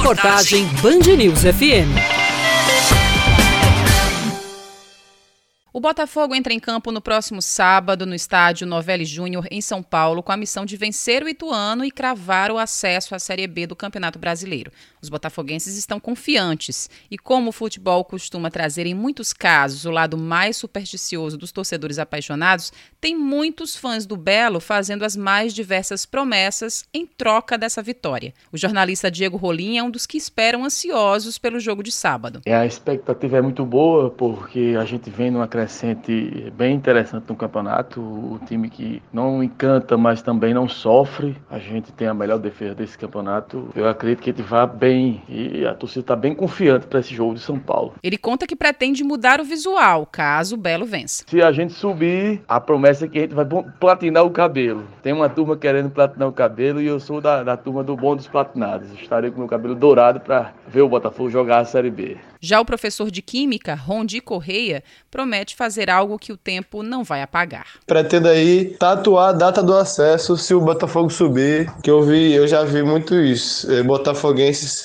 Reportagem Band News FM. O Botafogo entra em campo no próximo sábado no estádio Novelli Júnior, em São Paulo, com a missão de vencer o Ituano e cravar o acesso à Série B do Campeonato Brasileiro. Os botafoguenses estão confiantes e, como o futebol costuma trazer em muitos casos o lado mais supersticioso dos torcedores apaixonados, tem muitos fãs do Belo fazendo as mais diversas promessas em troca dessa vitória. O jornalista Diego Rolim é um dos que esperam ansiosos pelo jogo de sábado. É, a expectativa é muito boa porque a gente vem numa crescente bem interessante no campeonato. O time que não encanta, mas também não sofre. A gente tem a melhor defesa desse campeonato. Eu acredito que a gente vá bem e a torcida está bem confiante para esse jogo de São Paulo. Ele conta que pretende mudar o visual caso o Belo vença. Se a gente subir, a promessa é que a gente vai platinar o cabelo. Tem uma turma querendo platinar o cabelo e eu sou da, da turma do bom dos platinados. Estarei com meu cabelo dourado para ver o Botafogo jogar a Série B. Já o professor de Química, Rondi Correia, promete fazer algo que o tempo não vai apagar. Pretendo aí tatuar a data do acesso se o Botafogo subir, que eu vi, eu já vi muito isso, é,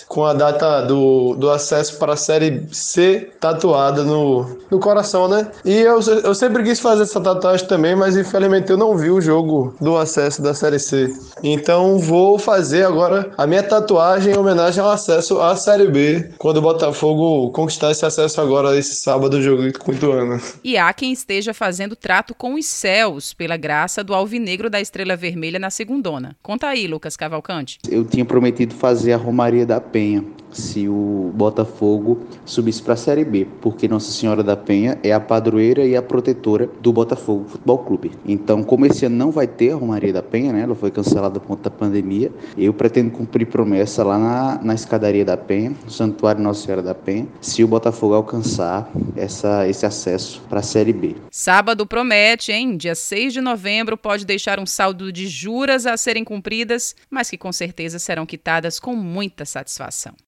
com a data do, do acesso para a Série C tatuada no, no coração, né? E eu, eu sempre quis fazer essa tatuagem também, mas infelizmente eu não vi o jogo do acesso da Série C. Então vou fazer agora a minha tatuagem em homenagem ao acesso à Série B, quando o Botafogo conquistar esse acesso agora, esse sábado, jogo com o Ituano. E há quem esteja fazendo trato com os céus, pela graça do alvinegro da Estrela Vermelha na segundona. Conta aí, Lucas Cavalcante. Eu tinha prometido fazer a Romaria da Penha se o Botafogo subisse para a Série B, porque Nossa Senhora da Penha é a padroeira e a protetora do Botafogo Futebol Clube. Então, como esse ano não vai ter a Romaria da Penha, né? Ela foi cancelada por conta da pandemia. Eu pretendo cumprir promessa lá na, na escadaria da Penha, no Santuário Nossa Senhora da Penha, se o Botafogo alcançar essa, esse acesso para a Série B. Sábado promete, hein? Dia 6 de novembro pode deixar um saldo de juras a serem cumpridas, mas que com certeza serão quitadas com muita satisfação.